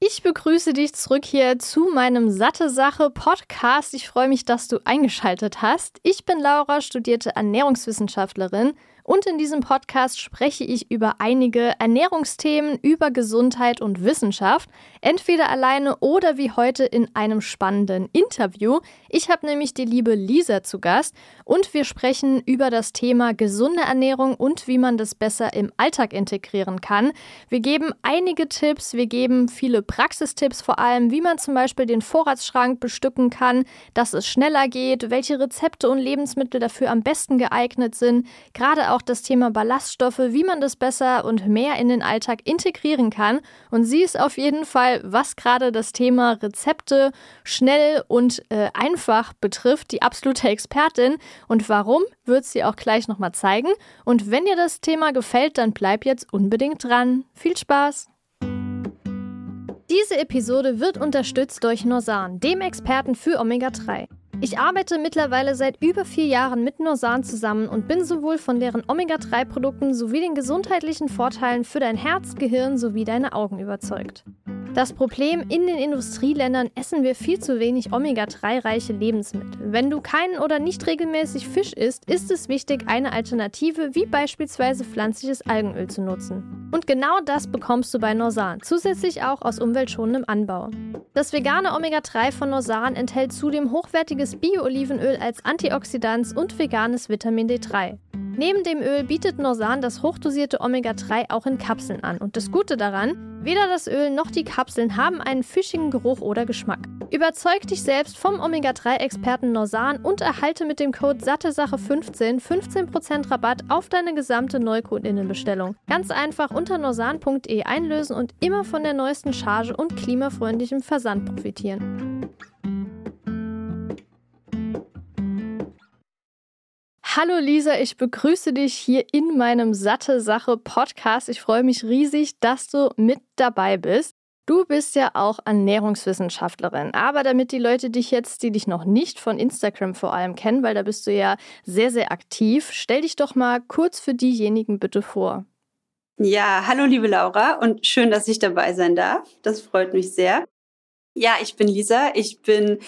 Ich begrüße dich zurück hier zu meinem Satte Sache Podcast. Ich freue mich, dass du eingeschaltet hast. Ich bin Laura, studierte Ernährungswissenschaftlerin und in diesem Podcast spreche ich über einige Ernährungsthemen, über Gesundheit und Wissenschaft, entweder alleine oder wie heute in einem spannenden Interview. Ich habe nämlich die liebe Lisa zu Gast und wir sprechen über das Thema gesunde Ernährung und wie man das besser im Alltag integrieren kann. Wir geben einige Tipps, wir geben viele Praxistipps vor allem, wie man zum Beispiel den Vorratsschrank bestücken kann, dass es schneller geht, welche Rezepte und Lebensmittel dafür am besten geeignet sind, gerade auch auch das Thema Ballaststoffe, wie man das besser und mehr in den Alltag integrieren kann. Und sie ist auf jeden Fall, was gerade das Thema Rezepte schnell und äh, einfach betrifft, die absolute Expertin. Und warum, wird sie auch gleich nochmal zeigen. Und wenn dir das Thema gefällt, dann bleib jetzt unbedingt dran. Viel Spaß! Diese Episode wird unterstützt durch Norsan, dem Experten für Omega-3. Ich arbeite mittlerweile seit über vier Jahren mit Norsan zusammen und bin sowohl von deren Omega-3-Produkten sowie den gesundheitlichen Vorteilen für dein Herz, Gehirn sowie deine Augen überzeugt. Das Problem, in den Industrieländern essen wir viel zu wenig Omega-3-reiche Lebensmittel. Wenn du keinen oder nicht regelmäßig Fisch isst, ist es wichtig, eine Alternative wie beispielsweise pflanzliches Algenöl zu nutzen. Und genau das bekommst du bei Norsan, zusätzlich auch aus umweltschonendem Anbau. Das vegane Omega-3 von Norsan enthält zudem hochwertiges Bio-Olivenöl als Antioxidans und veganes Vitamin D3. Neben dem Öl bietet Norsan das hochdosierte Omega-3 auch in Kapseln an. Und das Gute daran, weder das Öl noch die Kapseln haben einen fischigen Geruch oder Geschmack. Überzeug dich selbst vom Omega-3-Experten Norsan und erhalte mit dem Code SATTESACHE15 15% Rabatt auf deine gesamte Neukundinnenbestellung. Ganz einfach unter norsan.de einlösen und immer von der neuesten Charge und klimafreundlichem Versand profitieren. Hallo Lisa, ich begrüße dich hier in meinem Satte Sache Podcast. Ich freue mich riesig, dass du mit dabei bist. Du bist ja auch Ernährungswissenschaftlerin, aber damit die Leute dich jetzt, die dich noch nicht von Instagram vor allem kennen, weil da bist du ja sehr, sehr aktiv, stell dich doch mal kurz für diejenigen bitte vor. Ja, hallo liebe Laura und schön, dass ich dabei sein darf. Das freut mich sehr. Ja, ich bin Lisa, ich bin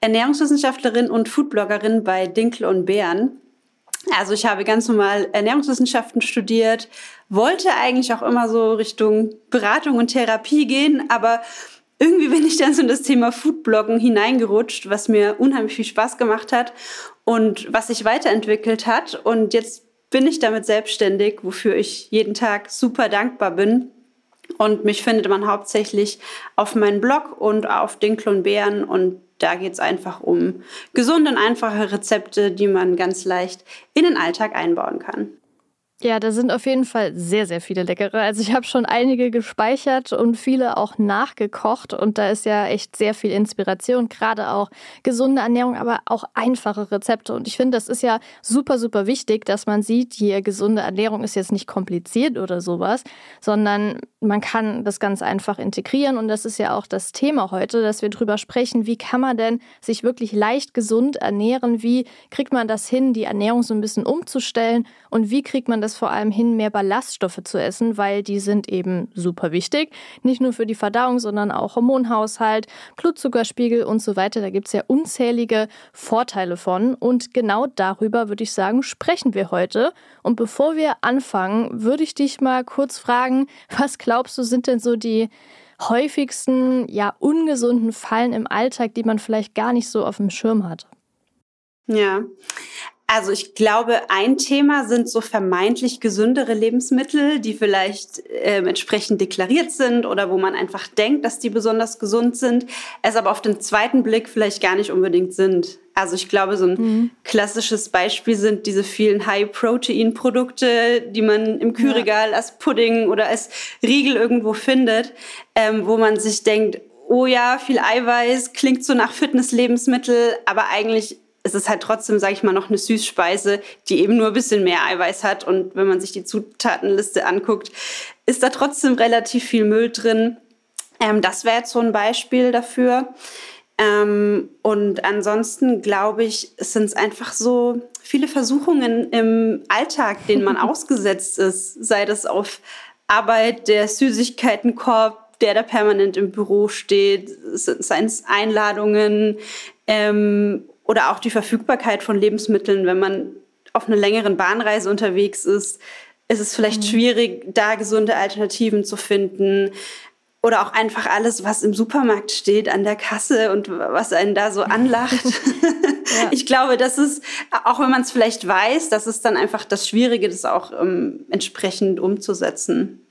Ernährungswissenschaftlerin und Foodbloggerin bei Dinkel und Bären. Also ich habe ganz normal Ernährungswissenschaften studiert, wollte eigentlich auch immer so Richtung Beratung und Therapie gehen, aber irgendwie bin ich dann so in das Thema Foodbloggen hineingerutscht, was mir unheimlich viel Spaß gemacht hat und was sich weiterentwickelt hat. Und jetzt bin ich damit selbstständig, wofür ich jeden Tag super dankbar bin. Und mich findet man hauptsächlich auf meinem Blog und auf Dinkel und Bären und da geht es einfach um gesunde und einfache Rezepte, die man ganz leicht in den Alltag einbauen kann. Ja, da sind auf jeden Fall sehr, sehr viele leckere. Also ich habe schon einige gespeichert und viele auch nachgekocht und da ist ja echt sehr viel Inspiration, gerade auch gesunde Ernährung, aber auch einfache Rezepte. Und ich finde, das ist ja super, super wichtig, dass man sieht, hier gesunde Ernährung ist jetzt nicht kompliziert oder sowas, sondern man kann das ganz einfach integrieren und das ist ja auch das Thema heute, dass wir drüber sprechen, wie kann man denn sich wirklich leicht gesund ernähren, wie kriegt man das hin, die Ernährung so ein bisschen umzustellen und wie kriegt man das vor allem hin, mehr Ballaststoffe zu essen, weil die sind eben super wichtig. Nicht nur für die Verdauung, sondern auch Hormonhaushalt, Blutzuckerspiegel und so weiter. Da gibt es ja unzählige Vorteile von. Und genau darüber würde ich sagen, sprechen wir heute. Und bevor wir anfangen, würde ich dich mal kurz fragen, was glaubst du, sind denn so die häufigsten, ja, ungesunden Fallen im Alltag, die man vielleicht gar nicht so auf dem Schirm hat? Ja, also ich glaube, ein Thema sind so vermeintlich gesündere Lebensmittel, die vielleicht äh, entsprechend deklariert sind oder wo man einfach denkt, dass die besonders gesund sind, es aber auf den zweiten Blick vielleicht gar nicht unbedingt sind. Also ich glaube, so ein mhm. klassisches Beispiel sind diese vielen High-Protein-Produkte, die man im Kühlregal ja. als Pudding oder als Riegel irgendwo findet, ähm, wo man sich denkt, oh ja, viel Eiweiß, klingt so nach Fitness-Lebensmittel, aber eigentlich es ist halt trotzdem, sage ich mal, noch eine Süßspeise, die eben nur ein bisschen mehr Eiweiß hat. Und wenn man sich die Zutatenliste anguckt, ist da trotzdem relativ viel Müll drin. Ähm, das wäre jetzt so ein Beispiel dafür. Ähm, und ansonsten glaube ich, es sind einfach so viele Versuchungen im Alltag, denen man ausgesetzt ist, sei das auf Arbeit, der Süßigkeitenkorb, der da permanent im Büro steht, seien es Einladungen ähm, oder auch die Verfügbarkeit von Lebensmitteln, wenn man auf einer längeren Bahnreise unterwegs ist, ist es vielleicht mhm. schwierig, da gesunde Alternativen zu finden. Oder auch einfach alles, was im Supermarkt steht, an der Kasse und was einen da so anlacht. ja. Ich glaube, das ist, auch wenn man es vielleicht weiß, das ist dann einfach das Schwierige, das auch ähm, entsprechend umzusetzen.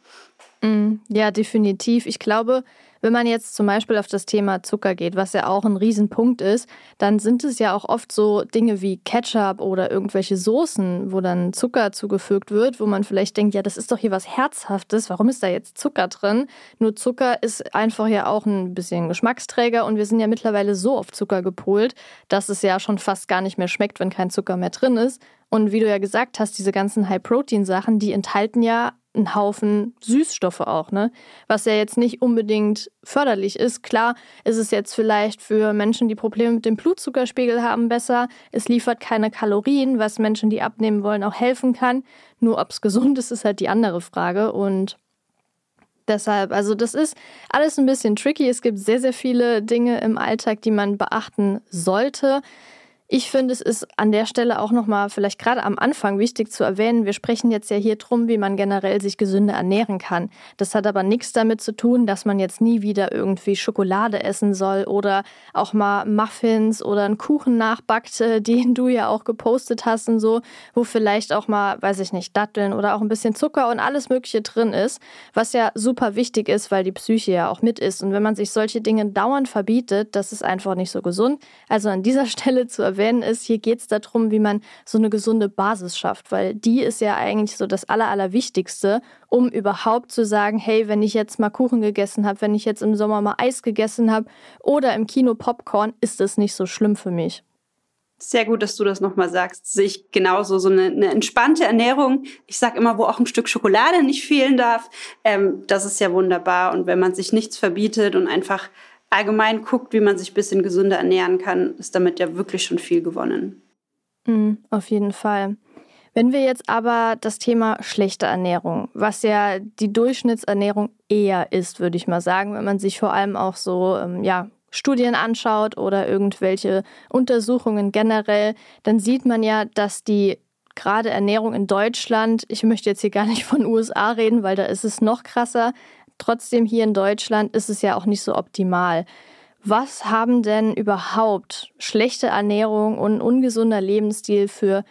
Mm, ja, definitiv. Ich glaube, wenn man jetzt zum Beispiel auf das Thema Zucker geht, was ja auch ein Riesenpunkt ist, dann sind es ja auch oft so Dinge wie Ketchup oder irgendwelche Soßen, wo dann Zucker zugefügt wird, wo man vielleicht denkt, ja, das ist doch hier was Herzhaftes, warum ist da jetzt Zucker drin? Nur Zucker ist einfach ja auch ein bisschen Geschmacksträger und wir sind ja mittlerweile so auf Zucker gepolt, dass es ja schon fast gar nicht mehr schmeckt, wenn kein Zucker mehr drin ist. Und wie du ja gesagt hast, diese ganzen High-Protein-Sachen, die enthalten ja einen Haufen Süßstoffe auch, ne? Was ja jetzt nicht unbedingt förderlich ist. Klar ist es jetzt vielleicht für Menschen, die Probleme mit dem Blutzuckerspiegel haben, besser. Es liefert keine Kalorien, was Menschen, die abnehmen wollen, auch helfen kann. Nur ob es gesund ist, ist halt die andere Frage. Und deshalb, also das ist alles ein bisschen tricky. Es gibt sehr, sehr viele Dinge im Alltag, die man beachten sollte. Ich finde, es ist an der Stelle auch nochmal vielleicht gerade am Anfang wichtig zu erwähnen, wir sprechen jetzt ja hier drum, wie man generell sich gesünder ernähren kann. Das hat aber nichts damit zu tun, dass man jetzt nie wieder irgendwie Schokolade essen soll oder auch mal Muffins oder einen Kuchen nachbackt, äh, den du ja auch gepostet hast und so, wo vielleicht auch mal, weiß ich nicht, Datteln oder auch ein bisschen Zucker und alles Mögliche drin ist, was ja super wichtig ist, weil die Psyche ja auch mit ist. Und wenn man sich solche Dinge dauernd verbietet, das ist einfach nicht so gesund. Also an dieser Stelle zu erwähnen, erwähnen ist, hier geht es darum, wie man so eine gesunde Basis schafft, weil die ist ja eigentlich so das Aller, Allerwichtigste, um überhaupt zu sagen, hey, wenn ich jetzt mal Kuchen gegessen habe, wenn ich jetzt im Sommer mal Eis gegessen habe oder im Kino Popcorn, ist das nicht so schlimm für mich. Sehr gut, dass du das nochmal sagst. Sehe ich genauso. So eine, eine entspannte Ernährung. Ich sage immer, wo auch ein Stück Schokolade nicht fehlen darf. Ähm, das ist ja wunderbar. Und wenn man sich nichts verbietet und einfach allgemein guckt, wie man sich ein bisschen gesünder ernähren kann, ist damit ja wirklich schon viel gewonnen. Mhm, auf jeden Fall. Wenn wir jetzt aber das Thema schlechte Ernährung, was ja die Durchschnittsernährung eher ist, würde ich mal sagen, wenn man sich vor allem auch so ähm, ja, Studien anschaut oder irgendwelche Untersuchungen generell, dann sieht man ja, dass die gerade Ernährung in Deutschland, ich möchte jetzt hier gar nicht von USA reden, weil da ist es noch krasser, Trotzdem hier in Deutschland ist es ja auch nicht so optimal. Was haben denn überhaupt schlechte Ernährung und ungesunder Lebensstil für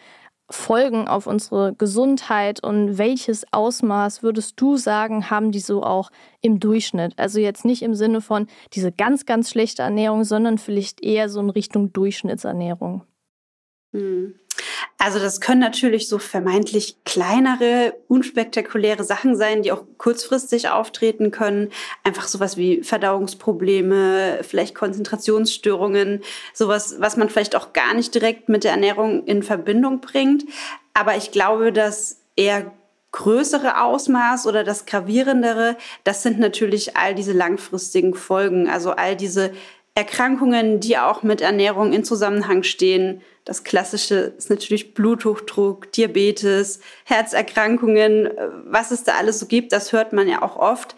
Folgen auf unsere Gesundheit und welches Ausmaß würdest du sagen, haben die so auch im Durchschnitt? Also jetzt nicht im Sinne von diese ganz, ganz schlechte Ernährung, sondern vielleicht eher so in Richtung Durchschnittsernährung. Hm. Also das können natürlich so vermeintlich kleinere, unspektakuläre Sachen sein, die auch kurzfristig auftreten können. Einfach sowas wie Verdauungsprobleme, vielleicht Konzentrationsstörungen, sowas, was man vielleicht auch gar nicht direkt mit der Ernährung in Verbindung bringt. Aber ich glaube, dass eher größere Ausmaß oder das gravierendere, das sind natürlich all diese langfristigen Folgen, also all diese Erkrankungen, die auch mit Ernährung in Zusammenhang stehen. Das klassische ist natürlich Bluthochdruck, Diabetes, Herzerkrankungen, was es da alles so gibt, das hört man ja auch oft.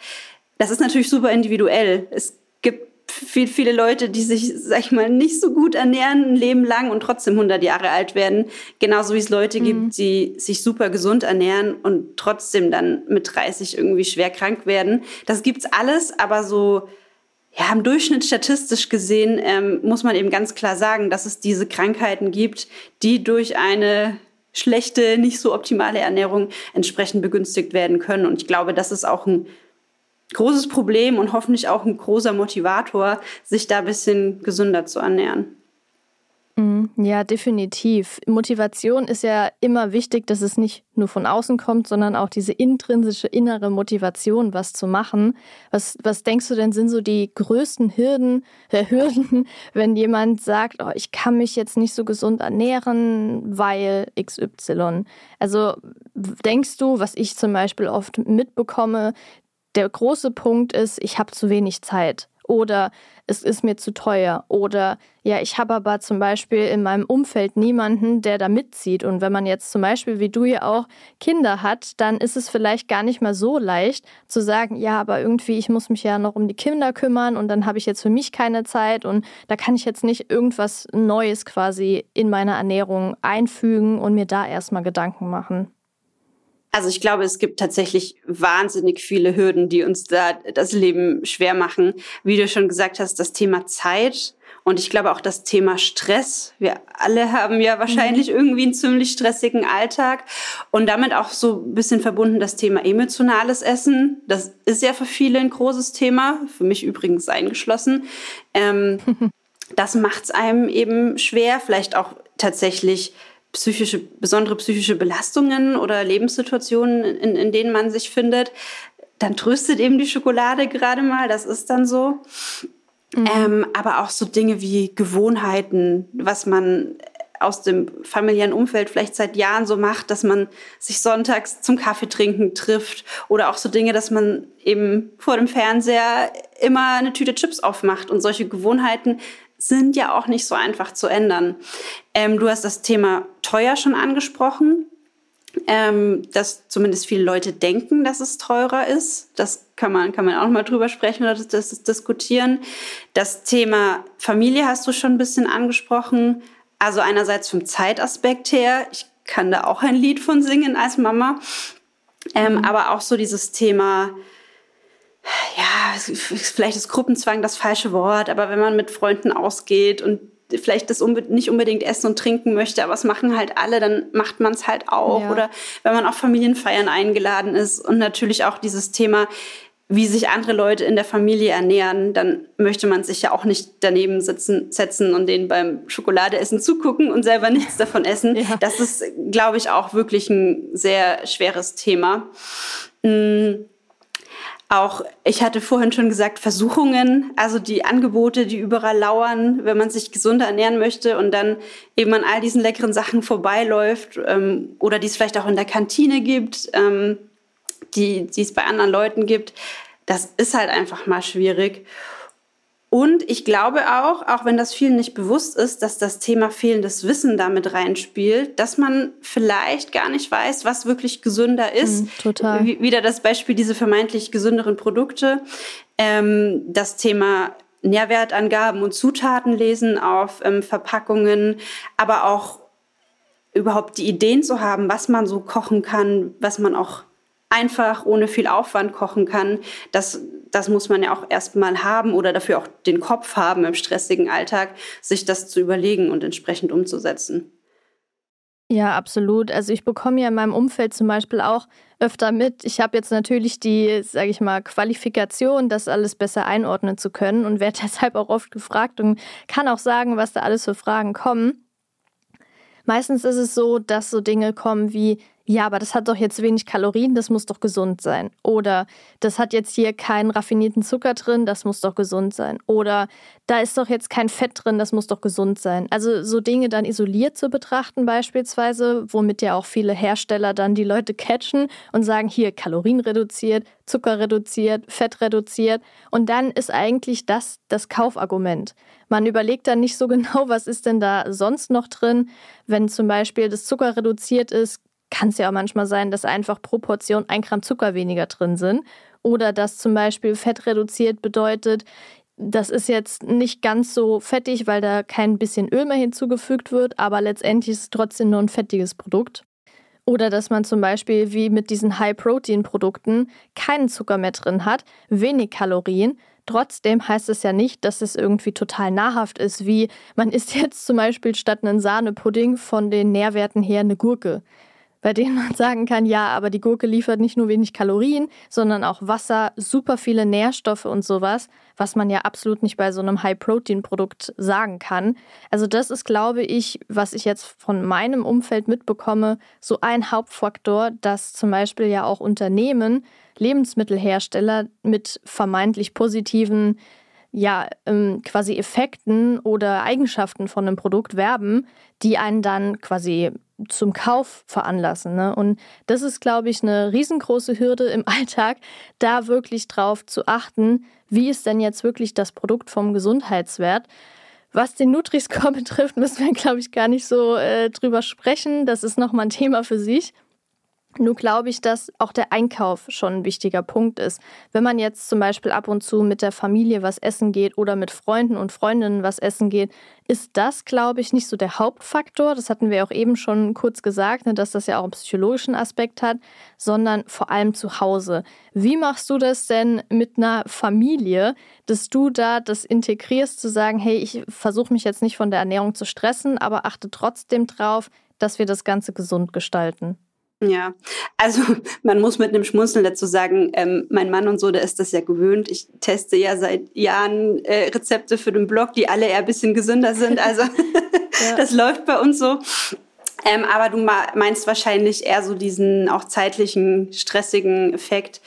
Das ist natürlich super individuell. Es gibt viel, viele Leute, die sich, sag ich mal, nicht so gut ernähren, ein Leben lang und trotzdem 100 Jahre alt werden. Genauso wie es Leute mhm. gibt, die sich super gesund ernähren und trotzdem dann mit 30 irgendwie schwer krank werden. Das gibt's alles, aber so ja, im Durchschnitt statistisch gesehen ähm, muss man eben ganz klar sagen, dass es diese Krankheiten gibt, die durch eine schlechte, nicht so optimale Ernährung entsprechend begünstigt werden können. Und ich glaube, das ist auch ein großes Problem und hoffentlich auch ein großer Motivator, sich da ein bisschen gesünder zu ernähren. Mhm. Ja, definitiv. Motivation ist ja immer wichtig, dass es nicht nur von außen kommt, sondern auch diese intrinsische innere Motivation, was zu machen. Was, was denkst du denn sind so die größten Hürden, äh, Hürden, wenn jemand sagt, oh, ich kann mich jetzt nicht so gesund ernähren, weil XY? Also denkst du, was ich zum Beispiel oft mitbekomme, der große Punkt ist, ich habe zu wenig Zeit. oder es ist mir zu teuer oder ja, ich habe aber zum Beispiel in meinem Umfeld niemanden, der da mitzieht. Und wenn man jetzt zum Beispiel wie du ja auch Kinder hat, dann ist es vielleicht gar nicht mehr so leicht zu sagen, ja, aber irgendwie, ich muss mich ja noch um die Kinder kümmern und dann habe ich jetzt für mich keine Zeit und da kann ich jetzt nicht irgendwas Neues quasi in meine Ernährung einfügen und mir da erstmal Gedanken machen. Also ich glaube, es gibt tatsächlich wahnsinnig viele Hürden, die uns da das Leben schwer machen. Wie du schon gesagt hast, das Thema Zeit und ich glaube auch das Thema Stress. Wir alle haben ja wahrscheinlich mhm. irgendwie einen ziemlich stressigen Alltag und damit auch so ein bisschen verbunden das Thema emotionales Essen. Das ist ja für viele ein großes Thema, für mich übrigens eingeschlossen. Ähm, das macht es einem eben schwer, vielleicht auch tatsächlich psychische, besondere psychische Belastungen oder Lebenssituationen, in, in denen man sich findet, dann tröstet eben die Schokolade gerade mal, das ist dann so. Mhm. Ähm, aber auch so Dinge wie Gewohnheiten, was man aus dem familiären Umfeld vielleicht seit Jahren so macht, dass man sich sonntags zum Kaffee trinken trifft oder auch so Dinge, dass man eben vor dem Fernseher immer eine Tüte Chips aufmacht und solche Gewohnheiten sind ja auch nicht so einfach zu ändern. Ähm, du hast das Thema teuer schon angesprochen, ähm, dass zumindest viele Leute denken, dass es teurer ist. Das kann man, kann man auch mal drüber sprechen oder das, das diskutieren. Das Thema Familie hast du schon ein bisschen angesprochen. Also einerseits vom Zeitaspekt her, ich kann da auch ein Lied von singen als Mama, ähm, aber auch so dieses Thema ja, vielleicht ist Gruppenzwang das falsche Wort, aber wenn man mit Freunden ausgeht und vielleicht das unbe nicht unbedingt essen und trinken möchte, aber es machen halt alle, dann macht man es halt auch. Ja. Oder wenn man auf Familienfeiern eingeladen ist und natürlich auch dieses Thema, wie sich andere Leute in der Familie ernähren, dann möchte man sich ja auch nicht daneben sitzen, setzen und denen beim Schokoladeessen zugucken und selber nichts davon essen. Ja. Das ist, glaube ich, auch wirklich ein sehr schweres Thema. Mhm auch, ich hatte vorhin schon gesagt, Versuchungen, also die Angebote, die überall lauern, wenn man sich gesunder ernähren möchte und dann eben an all diesen leckeren Sachen vorbeiläuft ähm, oder die es vielleicht auch in der Kantine gibt, ähm, die, die es bei anderen Leuten gibt. Das ist halt einfach mal schwierig. Und ich glaube auch, auch wenn das vielen nicht bewusst ist, dass das Thema fehlendes Wissen damit reinspielt, dass man vielleicht gar nicht weiß, was wirklich gesünder ist. Mm, total. Wie, wieder das Beispiel diese vermeintlich gesünderen Produkte. Ähm, das Thema Nährwertangaben und Zutaten lesen auf ähm, Verpackungen, aber auch überhaupt die Ideen zu haben, was man so kochen kann, was man auch einfach ohne viel Aufwand kochen kann, das, das muss man ja auch erstmal haben oder dafür auch den Kopf haben im stressigen Alltag, sich das zu überlegen und entsprechend umzusetzen. Ja, absolut. Also ich bekomme ja in meinem Umfeld zum Beispiel auch öfter mit. Ich habe jetzt natürlich die, sage ich mal, Qualifikation, das alles besser einordnen zu können und werde deshalb auch oft gefragt und kann auch sagen, was da alles für Fragen kommen. Meistens ist es so, dass so Dinge kommen wie, ja, aber das hat doch jetzt wenig Kalorien, das muss doch gesund sein. Oder das hat jetzt hier keinen raffinierten Zucker drin, das muss doch gesund sein. Oder da ist doch jetzt kein Fett drin, das muss doch gesund sein. Also so Dinge dann isoliert zu betrachten beispielsweise, womit ja auch viele Hersteller dann die Leute catchen und sagen, hier Kalorien reduziert, Zucker reduziert, Fett reduziert. Und dann ist eigentlich das das Kaufargument. Man überlegt dann nicht so genau, was ist denn da sonst noch drin. Wenn zum Beispiel das Zucker reduziert ist, kann es ja auch manchmal sein, dass einfach pro Portion ein Gramm Zucker weniger drin sind. Oder dass zum Beispiel Fett reduziert bedeutet, das ist jetzt nicht ganz so fettig, weil da kein bisschen Öl mehr hinzugefügt wird, aber letztendlich ist es trotzdem nur ein fettiges Produkt. Oder dass man zum Beispiel wie mit diesen High-Protein-Produkten keinen Zucker mehr drin hat, wenig Kalorien. Trotzdem heißt es ja nicht, dass es irgendwie total nahrhaft ist, wie man isst jetzt zum Beispiel statt einen Sahnepudding von den Nährwerten her eine Gurke bei denen man sagen kann, ja, aber die Gurke liefert nicht nur wenig Kalorien, sondern auch Wasser, super viele Nährstoffe und sowas, was man ja absolut nicht bei so einem High-Protein-Produkt sagen kann. Also das ist, glaube ich, was ich jetzt von meinem Umfeld mitbekomme, so ein Hauptfaktor, dass zum Beispiel ja auch Unternehmen, Lebensmittelhersteller mit vermeintlich positiven ja, ähm, quasi Effekten oder Eigenschaften von einem Produkt werben, die einen dann quasi zum Kauf veranlassen. Ne? Und das ist, glaube ich, eine riesengroße Hürde im Alltag, da wirklich drauf zu achten, wie ist denn jetzt wirklich das Produkt vom Gesundheitswert. Was den Nutri-Score betrifft, müssen wir, glaube ich, gar nicht so äh, drüber sprechen. Das ist nochmal ein Thema für sich. Nur glaube ich, dass auch der Einkauf schon ein wichtiger Punkt ist. Wenn man jetzt zum Beispiel ab und zu mit der Familie was essen geht oder mit Freunden und Freundinnen was essen geht, ist das, glaube ich, nicht so der Hauptfaktor. Das hatten wir auch eben schon kurz gesagt, ne, dass das ja auch einen psychologischen Aspekt hat, sondern vor allem zu Hause. Wie machst du das denn mit einer Familie, dass du da das integrierst, zu sagen, hey, ich versuche mich jetzt nicht von der Ernährung zu stressen, aber achte trotzdem drauf, dass wir das Ganze gesund gestalten? Ja, also man muss mit einem Schmunzeln dazu sagen, ähm, mein Mann und so, der ist das ja gewöhnt. Ich teste ja seit Jahren äh, Rezepte für den Blog, die alle eher ein bisschen gesünder sind. Also ja. das läuft bei uns so. Ähm, aber du meinst wahrscheinlich eher so diesen auch zeitlichen, stressigen Effekt.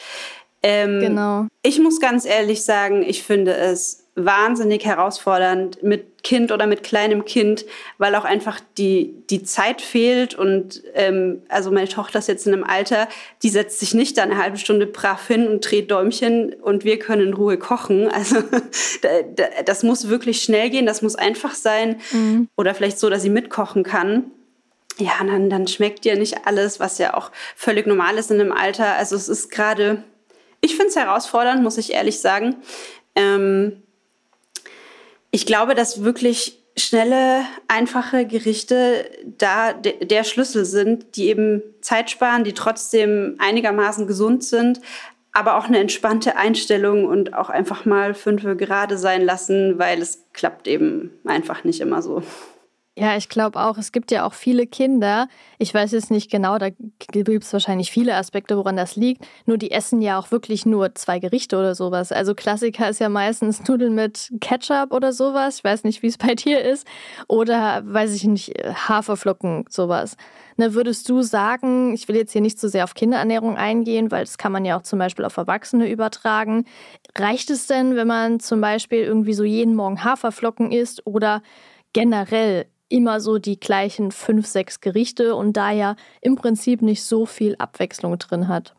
Ähm, genau. Ich muss ganz ehrlich sagen, ich finde es wahnsinnig herausfordernd mit Kind oder mit kleinem Kind, weil auch einfach die, die Zeit fehlt. Und ähm, also meine Tochter ist jetzt in einem Alter, die setzt sich nicht da eine halbe Stunde brav hin und dreht Däumchen und wir können in Ruhe kochen. Also das muss wirklich schnell gehen, das muss einfach sein. Mhm. Oder vielleicht so, dass sie mitkochen kann. Ja, dann, dann schmeckt dir nicht alles, was ja auch völlig normal ist in einem Alter. Also es ist gerade, ich finde es herausfordernd, muss ich ehrlich sagen. Ähm, ich glaube, dass wirklich schnelle, einfache Gerichte da der Schlüssel sind, die eben Zeit sparen, die trotzdem einigermaßen gesund sind, aber auch eine entspannte Einstellung und auch einfach mal fünf gerade sein lassen, weil es klappt eben einfach nicht immer so. Ja, ich glaube auch, es gibt ja auch viele Kinder, ich weiß jetzt nicht genau, da gibt es wahrscheinlich viele Aspekte, woran das liegt, nur die essen ja auch wirklich nur zwei Gerichte oder sowas. Also Klassiker ist ja meistens Nudeln mit Ketchup oder sowas, ich weiß nicht, wie es bei dir ist, oder weiß ich nicht, Haferflocken, sowas. Ne, würdest du sagen, ich will jetzt hier nicht so sehr auf Kinderernährung eingehen, weil das kann man ja auch zum Beispiel auf Erwachsene übertragen. Reicht es denn, wenn man zum Beispiel irgendwie so jeden Morgen Haferflocken isst oder generell immer so die gleichen fünf, sechs Gerichte und da ja im Prinzip nicht so viel Abwechslung drin hat.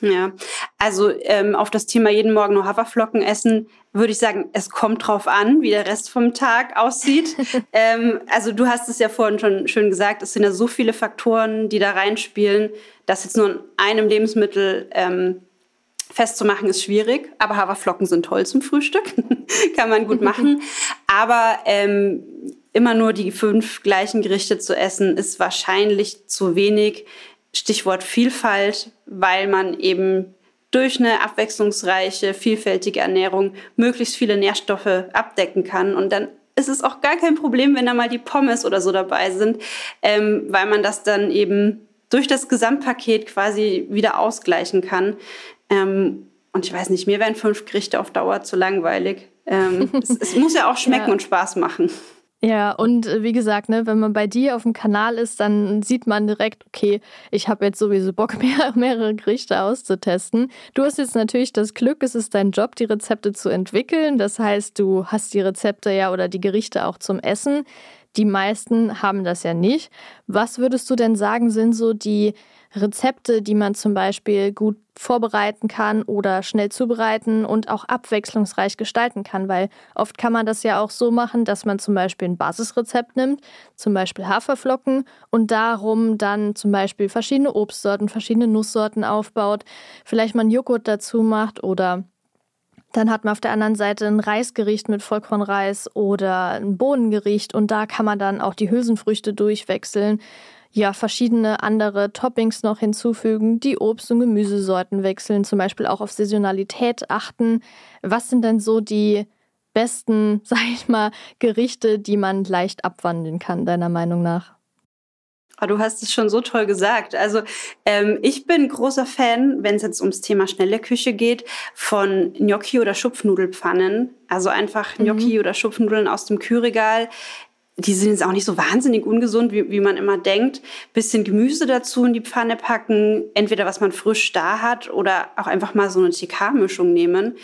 Ja, also ähm, auf das Thema jeden Morgen nur Haferflocken essen, würde ich sagen, es kommt drauf an, wie der Rest vom Tag aussieht. ähm, also du hast es ja vorhin schon schön gesagt, es sind ja so viele Faktoren, die da reinspielen, dass jetzt nur in einem Lebensmittel ähm, festzumachen ist schwierig, aber Haferflocken sind toll zum Frühstück, kann man gut machen. Aber ähm, immer nur die fünf gleichen Gerichte zu essen, ist wahrscheinlich zu wenig. Stichwort Vielfalt, weil man eben durch eine abwechslungsreiche, vielfältige Ernährung möglichst viele Nährstoffe abdecken kann. Und dann ist es auch gar kein Problem, wenn da mal die Pommes oder so dabei sind, ähm, weil man das dann eben durch das Gesamtpaket quasi wieder ausgleichen kann. Ähm, und ich weiß nicht, mir wären fünf Gerichte auf Dauer zu langweilig. Ähm, es, es, muss ja auch schmecken ja. und Spaß machen. Ja, und äh, wie gesagt, ne, wenn man bei dir auf dem Kanal ist, dann sieht man direkt, okay, ich habe jetzt sowieso Bock, mehr, mehrere Gerichte auszutesten. Du hast jetzt natürlich das Glück, es ist dein Job, die Rezepte zu entwickeln. Das heißt, du hast die Rezepte ja oder die Gerichte auch zum Essen. Die meisten haben das ja nicht. Was würdest du denn sagen, sind so die Rezepte, die man zum Beispiel gut vorbereiten kann oder schnell zubereiten und auch abwechslungsreich gestalten kann, weil oft kann man das ja auch so machen, dass man zum Beispiel ein Basisrezept nimmt, zum Beispiel Haferflocken und darum dann zum Beispiel verschiedene Obstsorten, verschiedene Nusssorten aufbaut, vielleicht mal einen Joghurt dazu macht oder dann hat man auf der anderen Seite ein Reisgericht mit Vollkornreis oder ein Bohnengericht und da kann man dann auch die Hülsenfrüchte durchwechseln ja, verschiedene andere Toppings noch hinzufügen, die Obst- und Gemüsesorten wechseln, zum Beispiel auch auf Saisonalität achten. Was sind denn so die besten, sag ich mal, Gerichte, die man leicht abwandeln kann, deiner Meinung nach? Oh, du hast es schon so toll gesagt. Also ähm, ich bin großer Fan, wenn es jetzt ums Thema schnelle Küche geht, von Gnocchi oder Schupfnudelpfannen. Also einfach Gnocchi mhm. oder Schupfnudeln aus dem Kühlregal die sind jetzt auch nicht so wahnsinnig ungesund, wie, wie man immer denkt. Bisschen Gemüse dazu in die Pfanne packen, entweder was man frisch da hat oder auch einfach mal so eine TK-Mischung nehmen.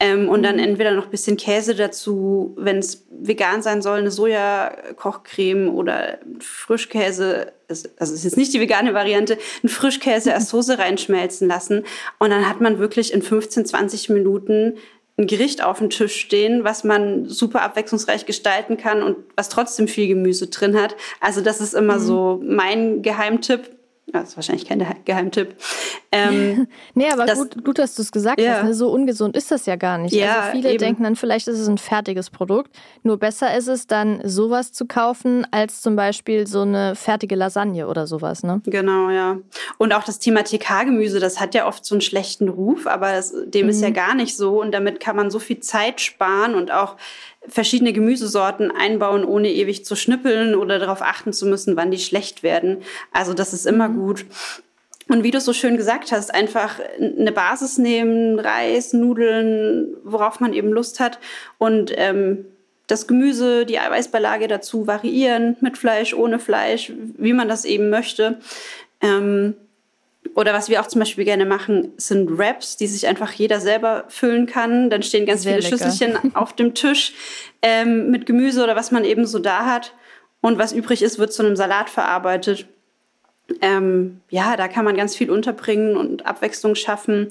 Ähm, und dann mhm. entweder noch bisschen Käse dazu, wenn es vegan sein soll, eine Sojakochcreme oder Frischkäse, also ist jetzt nicht die vegane Variante, ein Frischkäse als Soße reinschmelzen lassen. Und dann hat man wirklich in 15, 20 Minuten ein Gericht auf dem Tisch stehen, was man super abwechslungsreich gestalten kann und was trotzdem viel Gemüse drin hat. Also das ist immer mhm. so mein Geheimtipp das ist wahrscheinlich kein Geheimtipp. Ähm, nee, aber das, gut, gut, dass du es gesagt ja. hast. Ne? So ungesund ist das ja gar nicht. Ja, also viele eben. denken dann, vielleicht ist es ein fertiges Produkt. Nur besser ist es dann, sowas zu kaufen, als zum Beispiel so eine fertige Lasagne oder sowas. Ne? Genau, ja. Und auch das Thema TK-Gemüse, das hat ja oft so einen schlechten Ruf, aber das, dem mhm. ist ja mhm. gar nicht so. Und damit kann man so viel Zeit sparen und auch verschiedene Gemüsesorten einbauen, ohne ewig zu schnippeln oder darauf achten zu müssen, wann die schlecht werden. Also das ist immer mhm. gut. Und wie du so schön gesagt hast, einfach eine Basis nehmen, Reis, Nudeln, worauf man eben Lust hat und ähm, das Gemüse, die Eiweißbeilage dazu variieren, mit Fleisch, ohne Fleisch, wie man das eben möchte. Ähm, oder was wir auch zum Beispiel gerne machen, sind Wraps, die sich einfach jeder selber füllen kann. Dann stehen ganz Sehr viele lecker. Schüsselchen auf dem Tisch ähm, mit Gemüse oder was man eben so da hat. Und was übrig ist, wird zu einem Salat verarbeitet. Ähm, ja, da kann man ganz viel unterbringen und Abwechslung schaffen.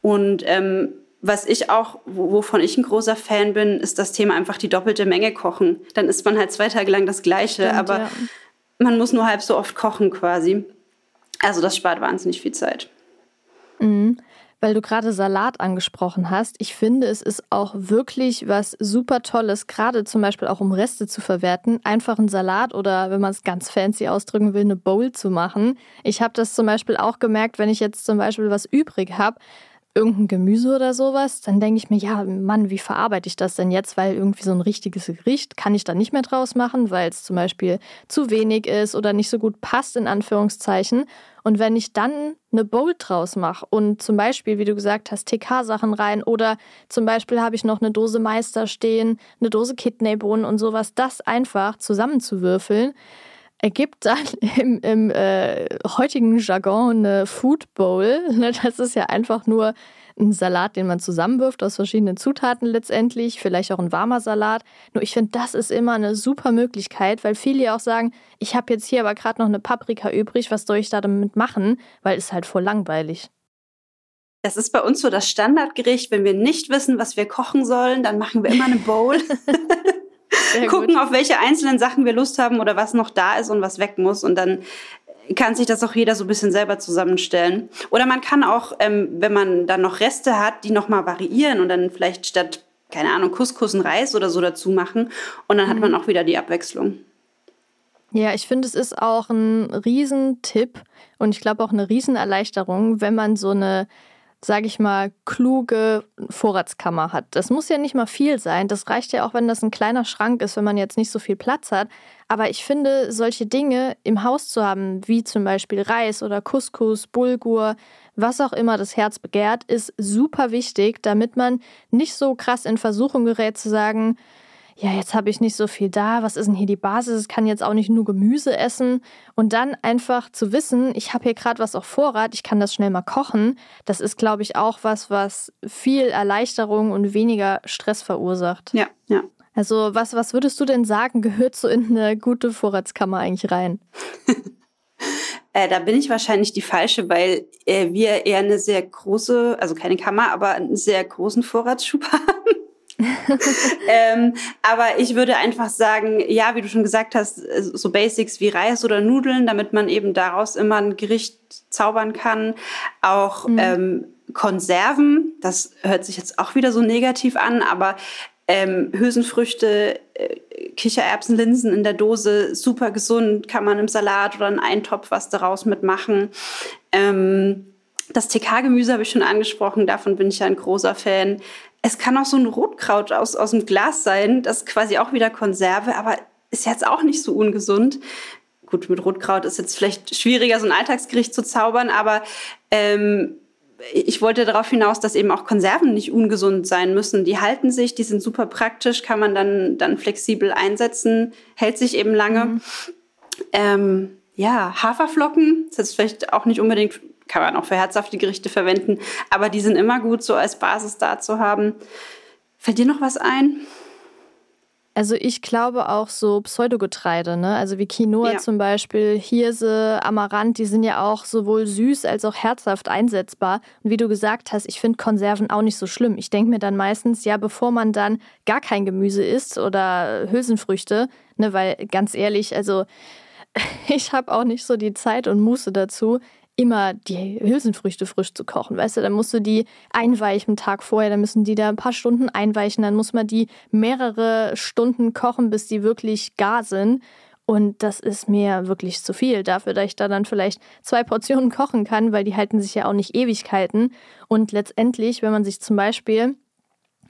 Und ähm, was ich auch, wovon ich ein großer Fan bin, ist das Thema einfach die doppelte Menge kochen. Dann isst man halt zwei Tage lang das Gleiche, Stimmt, aber ja. man muss nur halb so oft kochen quasi. Also das spart wahnsinnig viel Zeit. Mhm. Weil du gerade Salat angesprochen hast, ich finde, es ist auch wirklich was super Tolles, gerade zum Beispiel auch um Reste zu verwerten, einfach einen Salat oder, wenn man es ganz fancy ausdrücken will, eine Bowl zu machen. Ich habe das zum Beispiel auch gemerkt, wenn ich jetzt zum Beispiel was übrig habe, irgendein Gemüse oder sowas, dann denke ich mir, ja, Mann, wie verarbeite ich das denn jetzt? Weil irgendwie so ein richtiges Gericht kann ich da nicht mehr draus machen, weil es zum Beispiel zu wenig ist oder nicht so gut passt, in Anführungszeichen. Und wenn ich dann eine Bowl draus mache und zum Beispiel, wie du gesagt hast, TK-Sachen rein oder zum Beispiel habe ich noch eine Dose Meister stehen, eine Dose Kidneybohnen und sowas, das einfach zusammenzuwürfeln, ergibt dann im, im äh, heutigen Jargon eine Food Bowl. Ne, das ist ja einfach nur ein Salat, den man zusammenwirft aus verschiedenen Zutaten letztendlich, vielleicht auch ein warmer Salat. Nur ich finde, das ist immer eine super Möglichkeit, weil viele ja auch sagen, ich habe jetzt hier aber gerade noch eine Paprika übrig, was soll ich da damit machen? Weil es halt voll langweilig. Das ist bei uns so das Standardgericht. Wenn wir nicht wissen, was wir kochen sollen, dann machen wir immer eine Bowl. gucken, auf welche einzelnen Sachen wir Lust haben oder was noch da ist und was weg muss. Und dann kann sich das auch jeder so ein bisschen selber zusammenstellen. Oder man kann auch, ähm, wenn man dann noch Reste hat, die nochmal variieren und dann vielleicht statt, keine Ahnung, Couscous und Reis oder so dazu machen. Und dann mhm. hat man auch wieder die Abwechslung. Ja, ich finde, es ist auch ein Riesentipp und ich glaube auch eine Riesenerleichterung, wenn man so eine sage ich mal, kluge Vorratskammer hat. Das muss ja nicht mal viel sein. Das reicht ja auch, wenn das ein kleiner Schrank ist, wenn man jetzt nicht so viel Platz hat. Aber ich finde, solche Dinge im Haus zu haben, wie zum Beispiel Reis oder Couscous, Bulgur, was auch immer das Herz begehrt, ist super wichtig, damit man nicht so krass in Versuchung gerät zu sagen, ja, jetzt habe ich nicht so viel da, was ist denn hier die Basis? Ich kann jetzt auch nicht nur Gemüse essen. Und dann einfach zu wissen, ich habe hier gerade was auf Vorrat, ich kann das schnell mal kochen, das ist, glaube ich, auch was, was viel Erleichterung und weniger Stress verursacht. Ja, ja. Also, was, was würdest du denn sagen, gehört so in eine gute Vorratskammer eigentlich rein? Äh, da bin ich wahrscheinlich die falsche, weil äh, wir eher eine sehr große, also keine Kammer, aber einen sehr großen Vorratsschub haben. ähm, aber ich würde einfach sagen, ja, wie du schon gesagt hast, so Basics wie Reis oder Nudeln, damit man eben daraus immer ein Gericht zaubern kann. Auch mhm. ähm, Konserven, das hört sich jetzt auch wieder so negativ an, aber ähm, Hülsenfrüchte, äh, Kichererbsen, Linsen in der Dose, super gesund, kann man im Salat oder in Eintopf was daraus mitmachen. Ähm, das TK-Gemüse habe ich schon angesprochen, davon bin ich ja ein großer Fan. Es kann auch so ein Rotkraut aus, aus dem Glas sein, das ist quasi auch wieder Konserve, aber ist jetzt auch nicht so ungesund. Gut, mit Rotkraut ist jetzt vielleicht schwieriger, so ein Alltagsgericht zu zaubern, aber ähm, ich wollte darauf hinaus, dass eben auch Konserven nicht ungesund sein müssen. Die halten sich, die sind super praktisch, kann man dann, dann flexibel einsetzen, hält sich eben lange. Mhm. Ähm, ja, Haferflocken, das ist vielleicht auch nicht unbedingt, kann man auch für herzhafte Gerichte verwenden, aber die sind immer gut so als Basis da zu haben. Fällt dir noch was ein? Also ich glaube auch so Pseudogetreide, ne? Also wie Quinoa ja. zum Beispiel, Hirse, Amaranth, die sind ja auch sowohl süß als auch herzhaft einsetzbar. Und wie du gesagt hast, ich finde Konserven auch nicht so schlimm. Ich denke mir dann meistens, ja, bevor man dann gar kein Gemüse isst oder Hülsenfrüchte, ne, weil ganz ehrlich, also ich habe auch nicht so die Zeit und Muße dazu, immer die Hülsenfrüchte frisch zu kochen. Weißt du, dann musst du die einweichen Tag vorher, dann müssen die da ein paar Stunden einweichen, dann muss man die mehrere Stunden kochen, bis die wirklich gar sind. Und das ist mir wirklich zu viel dafür, dass ich da dann vielleicht zwei Portionen kochen kann, weil die halten sich ja auch nicht Ewigkeiten. Und letztendlich, wenn man sich zum Beispiel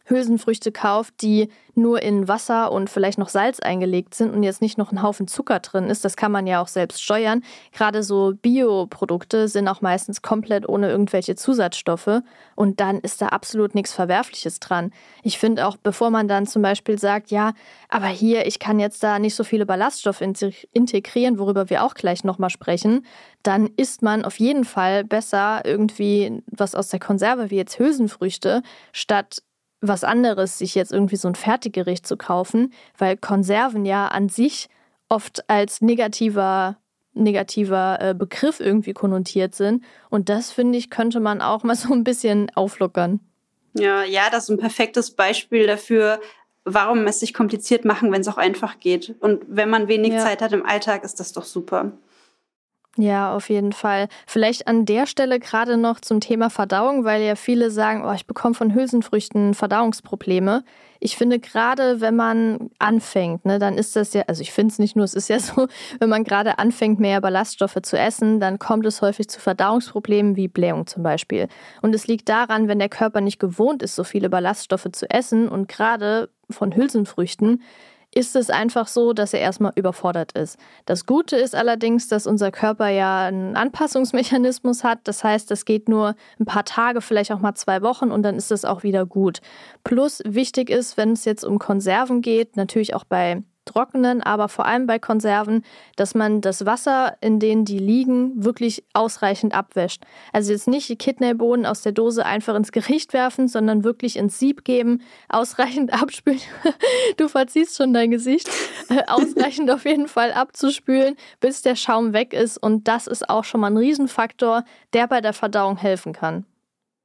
Hülsenfrüchte kauft, die nur in Wasser und vielleicht noch Salz eingelegt sind und jetzt nicht noch ein Haufen Zucker drin ist. Das kann man ja auch selbst steuern. Gerade so Bioprodukte sind auch meistens komplett ohne irgendwelche Zusatzstoffe und dann ist da absolut nichts Verwerfliches dran. Ich finde auch, bevor man dann zum Beispiel sagt, ja, aber hier, ich kann jetzt da nicht so viele Ballaststoffe integrieren, worüber wir auch gleich nochmal sprechen, dann isst man auf jeden Fall besser irgendwie was aus der Konserve, wie jetzt Hülsenfrüchte, statt was anderes, sich jetzt irgendwie so ein Fertiggericht zu kaufen, weil Konserven ja an sich oft als negativer negativer äh, Begriff irgendwie konnotiert sind. Und das, finde ich, könnte man auch mal so ein bisschen auflockern. Ja, ja, das ist ein perfektes Beispiel dafür, warum es sich kompliziert machen, wenn es auch einfach geht. Und wenn man wenig ja. Zeit hat im Alltag, ist das doch super. Ja, auf jeden Fall. Vielleicht an der Stelle gerade noch zum Thema Verdauung, weil ja viele sagen, oh, ich bekomme von Hülsenfrüchten Verdauungsprobleme. Ich finde gerade, wenn man anfängt, ne, dann ist das ja, also ich finde es nicht nur, es ist ja so, wenn man gerade anfängt, mehr Ballaststoffe zu essen, dann kommt es häufig zu Verdauungsproblemen wie Blähung zum Beispiel. Und es liegt daran, wenn der Körper nicht gewohnt ist, so viele Ballaststoffe zu essen und gerade von Hülsenfrüchten, ist es einfach so, dass er erstmal überfordert ist. Das Gute ist allerdings, dass unser Körper ja einen Anpassungsmechanismus hat. Das heißt, das geht nur ein paar Tage, vielleicht auch mal zwei Wochen und dann ist es auch wieder gut. Plus wichtig ist, wenn es jetzt um Konserven geht, natürlich auch bei trockenen, aber vor allem bei Konserven, dass man das Wasser, in dem die liegen, wirklich ausreichend abwäscht. Also jetzt nicht die Kidneybohnen aus der Dose einfach ins Gericht werfen, sondern wirklich ins Sieb geben, ausreichend abspülen. du verziehst schon dein Gesicht. Äh, ausreichend auf jeden Fall abzuspülen, bis der Schaum weg ist. Und das ist auch schon mal ein Riesenfaktor, der bei der Verdauung helfen kann.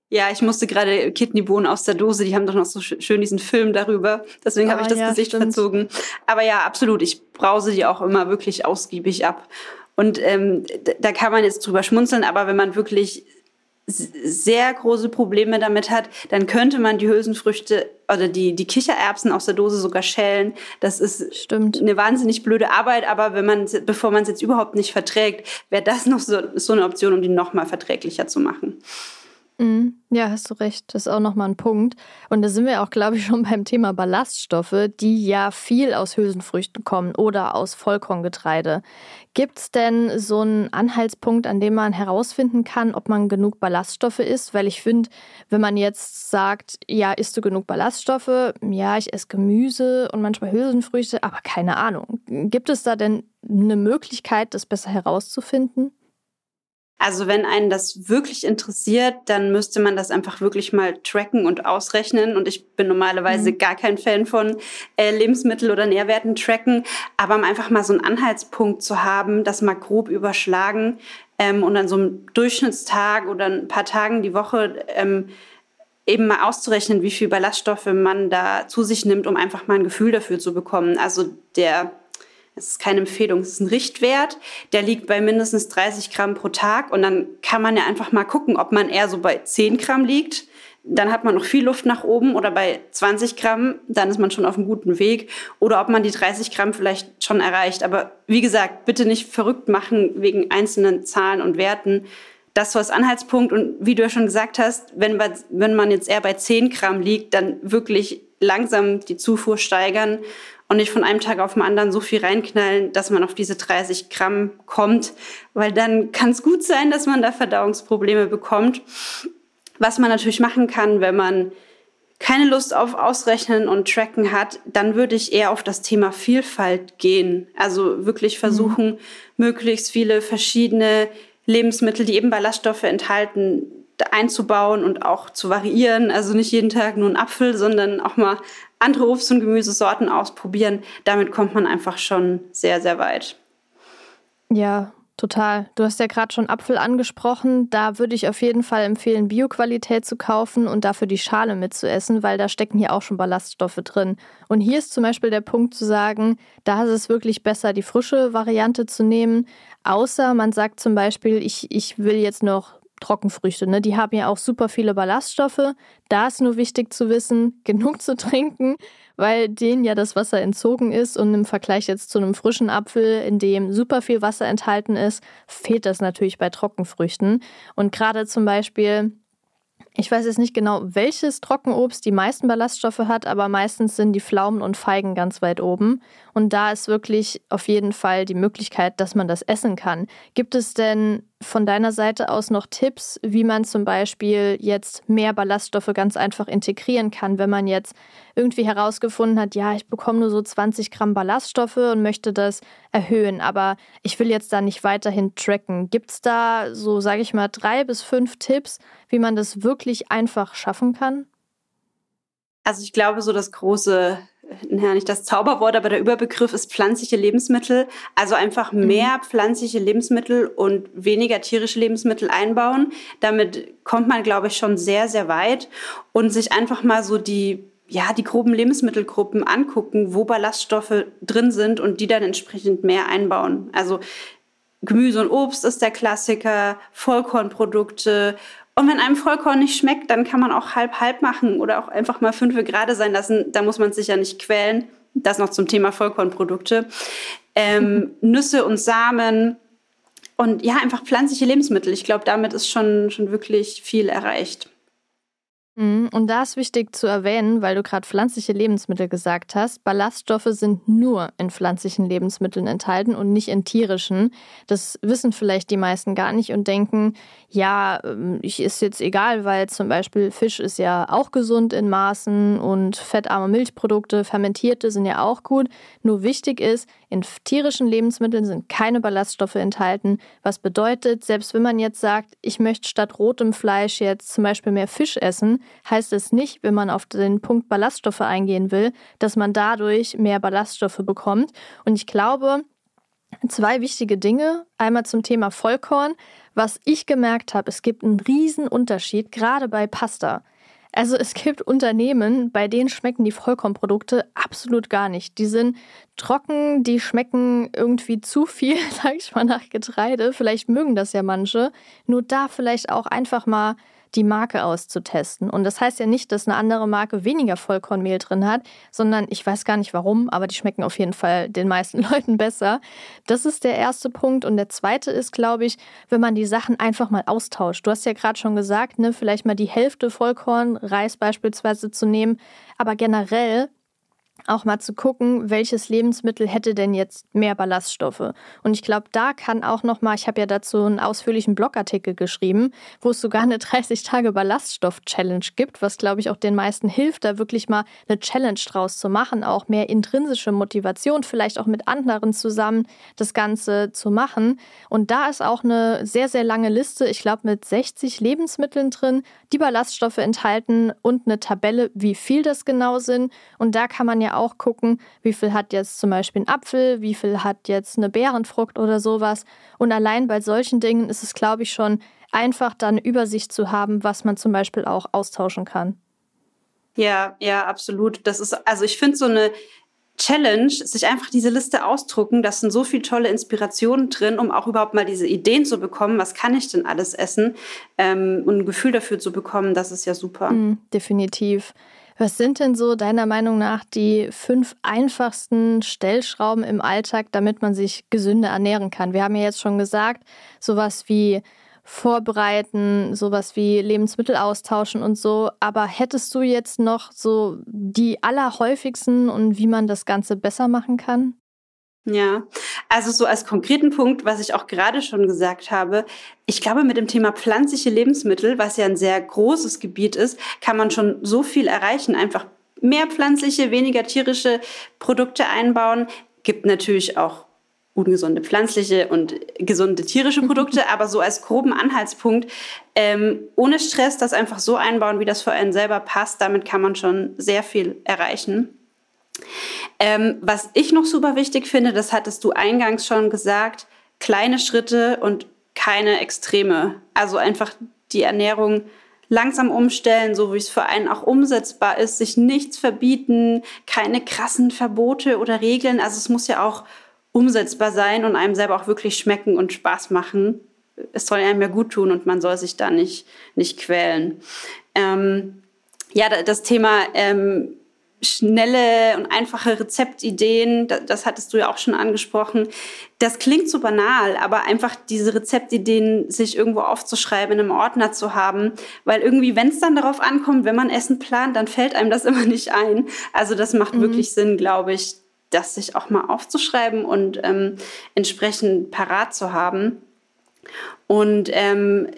Ja, ich musste gerade Kidneybohnen aus der Dose, die haben doch noch so schön diesen Film darüber. Deswegen ah, habe ich das ja, Gesicht stimmt. verzogen. Aber ja, absolut. Ich brause die auch immer wirklich ausgiebig ab. Und ähm, da kann man jetzt drüber schmunzeln, aber wenn man wirklich sehr große Probleme damit hat, dann könnte man die Hülsenfrüchte oder die, die Kichererbsen aus der Dose sogar schälen. Das ist Stimmt. eine wahnsinnig blöde Arbeit, aber wenn man, bevor man es jetzt überhaupt nicht verträgt, wäre das noch so, so eine Option, um die noch mal verträglicher zu machen. Mhm. Ja, hast du recht. Das ist auch nochmal ein Punkt. Und da sind wir auch, glaube ich, schon beim Thema Ballaststoffe, die ja viel aus Hülsenfrüchten kommen oder aus Vollkorngetreide. Gibt es denn so einen Anhaltspunkt, an dem man herausfinden kann, ob man genug Ballaststoffe isst? Weil ich finde, wenn man jetzt sagt, ja, isst du genug Ballaststoffe? Ja, ich esse Gemüse und manchmal Hülsenfrüchte, aber keine Ahnung. Gibt es da denn eine Möglichkeit, das besser herauszufinden? Also wenn einen das wirklich interessiert, dann müsste man das einfach wirklich mal tracken und ausrechnen. Und ich bin normalerweise mhm. gar kein Fan von äh, Lebensmittel- oder Nährwerten tracken. Aber um einfach mal so einen Anhaltspunkt zu haben, das mal grob überschlagen ähm, und an so einem Durchschnittstag oder ein paar Tagen die Woche ähm, eben mal auszurechnen, wie viel Ballaststoffe man da zu sich nimmt, um einfach mal ein Gefühl dafür zu bekommen. Also der es ist keine Empfehlung, es ist ein Richtwert, der liegt bei mindestens 30 Gramm pro Tag und dann kann man ja einfach mal gucken, ob man eher so bei 10 Gramm liegt. Dann hat man noch viel Luft nach oben oder bei 20 Gramm, dann ist man schon auf einem guten Weg oder ob man die 30 Gramm vielleicht schon erreicht. Aber wie gesagt, bitte nicht verrückt machen wegen einzelnen Zahlen und Werten. Das so als Anhaltspunkt und wie du ja schon gesagt hast, wenn, wenn man jetzt eher bei 10 Gramm liegt, dann wirklich langsam die Zufuhr steigern und nicht von einem Tag auf den anderen so viel reinknallen, dass man auf diese 30 Gramm kommt, weil dann kann es gut sein, dass man da Verdauungsprobleme bekommt. Was man natürlich machen kann, wenn man keine Lust auf Ausrechnen und Tracken hat, dann würde ich eher auf das Thema Vielfalt gehen. Also wirklich versuchen, mhm. möglichst viele verschiedene Lebensmittel, die eben Ballaststoffe enthalten, einzubauen und auch zu variieren. Also nicht jeden Tag nur ein Apfel, sondern auch mal andere Obst- und Gemüsesorten ausprobieren. Damit kommt man einfach schon sehr, sehr weit. Ja, Total. Du hast ja gerade schon Apfel angesprochen. Da würde ich auf jeden Fall empfehlen, Bioqualität zu kaufen und dafür die Schale mitzuessen, weil da stecken hier auch schon Ballaststoffe drin. Und hier ist zum Beispiel der Punkt zu sagen, da ist es wirklich besser, die frische Variante zu nehmen. Außer man sagt zum Beispiel, ich, ich will jetzt noch Trockenfrüchte, ne? die haben ja auch super viele Ballaststoffe. Da ist nur wichtig zu wissen, genug zu trinken weil denen ja das Wasser entzogen ist und im Vergleich jetzt zu einem frischen Apfel, in dem super viel Wasser enthalten ist, fehlt das natürlich bei Trockenfrüchten. Und gerade zum Beispiel ich weiß jetzt nicht genau, welches Trockenobst die meisten Ballaststoffe hat, aber meistens sind die Pflaumen und Feigen ganz weit oben. Und da ist wirklich auf jeden Fall die Möglichkeit, dass man das essen kann. Gibt es denn von deiner Seite aus noch Tipps, wie man zum Beispiel jetzt mehr Ballaststoffe ganz einfach integrieren kann, wenn man jetzt irgendwie herausgefunden hat, ja, ich bekomme nur so 20 Gramm Ballaststoffe und möchte das erhöhen, aber ich will jetzt da nicht weiterhin tracken. Gibt es da so, sage ich mal, drei bis fünf Tipps, wie man das wirklich einfach schaffen kann? Also ich glaube, so das große ja, nicht das Zauberwort, aber der Überbegriff ist pflanzliche Lebensmittel. Also einfach mhm. mehr pflanzliche Lebensmittel und weniger tierische Lebensmittel einbauen. Damit kommt man, glaube ich, schon sehr, sehr weit. Und sich einfach mal so die, ja, die groben Lebensmittelgruppen angucken, wo Ballaststoffe drin sind und die dann entsprechend mehr einbauen. Also Gemüse und Obst ist der Klassiker, Vollkornprodukte und wenn einem Vollkorn nicht schmeckt, dann kann man auch halb-halb machen oder auch einfach mal fünf gerade sein lassen. Da muss man sich ja nicht quälen. Das noch zum Thema Vollkornprodukte. Ähm, Nüsse und Samen und ja, einfach pflanzliche Lebensmittel. Ich glaube, damit ist schon, schon wirklich viel erreicht. Mhm, und da ist wichtig zu erwähnen, weil du gerade pflanzliche Lebensmittel gesagt hast, Ballaststoffe sind nur in pflanzlichen Lebensmitteln enthalten und nicht in tierischen. Das wissen vielleicht die meisten gar nicht und denken, ja, ähm, ich ist jetzt egal, weil zum Beispiel Fisch ist ja auch gesund in Maßen und fettarme Milchprodukte, fermentierte sind ja auch gut. Nur wichtig ist, in tierischen Lebensmitteln sind keine Ballaststoffe enthalten, was bedeutet, selbst wenn man jetzt sagt, ich möchte statt rotem Fleisch jetzt zum Beispiel mehr Fisch essen, heißt es nicht, wenn man auf den Punkt Ballaststoffe eingehen will, dass man dadurch mehr Ballaststoffe bekommt. Und ich glaube, zwei wichtige Dinge. Einmal zum Thema Vollkorn. Was ich gemerkt habe, es gibt einen riesen Unterschied, gerade bei Pasta. Also es gibt Unternehmen, bei denen schmecken die Vollkornprodukte absolut gar nicht. Die sind trocken, die schmecken irgendwie zu viel, sag ich mal, nach Getreide. Vielleicht mögen das ja manche. Nur da vielleicht auch einfach mal die Marke auszutesten. Und das heißt ja nicht, dass eine andere Marke weniger Vollkornmehl drin hat, sondern ich weiß gar nicht warum, aber die schmecken auf jeden Fall den meisten Leuten besser. Das ist der erste Punkt. Und der zweite ist, glaube ich, wenn man die Sachen einfach mal austauscht. Du hast ja gerade schon gesagt, ne, vielleicht mal die Hälfte Vollkorn, Reis beispielsweise zu nehmen, aber generell auch mal zu gucken, welches Lebensmittel hätte denn jetzt mehr Ballaststoffe. Und ich glaube, da kann auch noch mal, ich habe ja dazu einen ausführlichen Blogartikel geschrieben, wo es sogar eine 30 Tage Ballaststoff Challenge gibt, was glaube ich auch den meisten hilft, da wirklich mal eine Challenge draus zu machen, auch mehr intrinsische Motivation, vielleicht auch mit anderen zusammen das Ganze zu machen. Und da ist auch eine sehr sehr lange Liste, ich glaube mit 60 Lebensmitteln drin, die Ballaststoffe enthalten und eine Tabelle, wie viel das genau sind. Und da kann man ja auch gucken, wie viel hat jetzt zum Beispiel ein Apfel, wie viel hat jetzt eine Beerenfrucht oder sowas. Und allein bei solchen Dingen ist es, glaube ich, schon einfach, da eine Übersicht zu haben, was man zum Beispiel auch austauschen kann. Ja, ja, absolut. Das ist, also ich finde so eine Challenge, sich einfach diese Liste ausdrucken. Da sind so viele tolle Inspirationen drin, um auch überhaupt mal diese Ideen zu bekommen. Was kann ich denn alles essen? Ähm, und ein Gefühl dafür zu bekommen, das ist ja super. Mm, definitiv. Was sind denn so deiner Meinung nach die fünf einfachsten Stellschrauben im Alltag, damit man sich gesünder ernähren kann? Wir haben ja jetzt schon gesagt, sowas wie vorbereiten, sowas wie Lebensmittel austauschen und so. Aber hättest du jetzt noch so die allerhäufigsten und wie man das Ganze besser machen kann? Ja, also so als konkreten Punkt, was ich auch gerade schon gesagt habe, ich glaube, mit dem Thema pflanzliche Lebensmittel, was ja ein sehr großes Gebiet ist, kann man schon so viel erreichen. Einfach mehr pflanzliche, weniger tierische Produkte einbauen. Gibt natürlich auch ungesunde pflanzliche und gesunde tierische Produkte, aber so als groben Anhaltspunkt, ähm, ohne Stress das einfach so einbauen, wie das für einen selber passt, damit kann man schon sehr viel erreichen. Ähm, was ich noch super wichtig finde, das hattest du eingangs schon gesagt, kleine Schritte und keine Extreme. Also einfach die Ernährung langsam umstellen, so wie es für einen auch umsetzbar ist, sich nichts verbieten, keine krassen Verbote oder Regeln. Also es muss ja auch umsetzbar sein und einem selber auch wirklich schmecken und Spaß machen. Es soll einem ja gut tun und man soll sich da nicht, nicht quälen. Ähm, ja, das Thema ähm, schnelle und einfache Rezeptideen, das, das hattest du ja auch schon angesprochen. Das klingt so banal, aber einfach diese Rezeptideen sich irgendwo aufzuschreiben, in einem Ordner zu haben, weil irgendwie, wenn es dann darauf ankommt, wenn man Essen plant, dann fällt einem das immer nicht ein. Also das macht mhm. wirklich Sinn, glaube ich, das sich auch mal aufzuschreiben und ähm, entsprechend parat zu haben. Und ähm,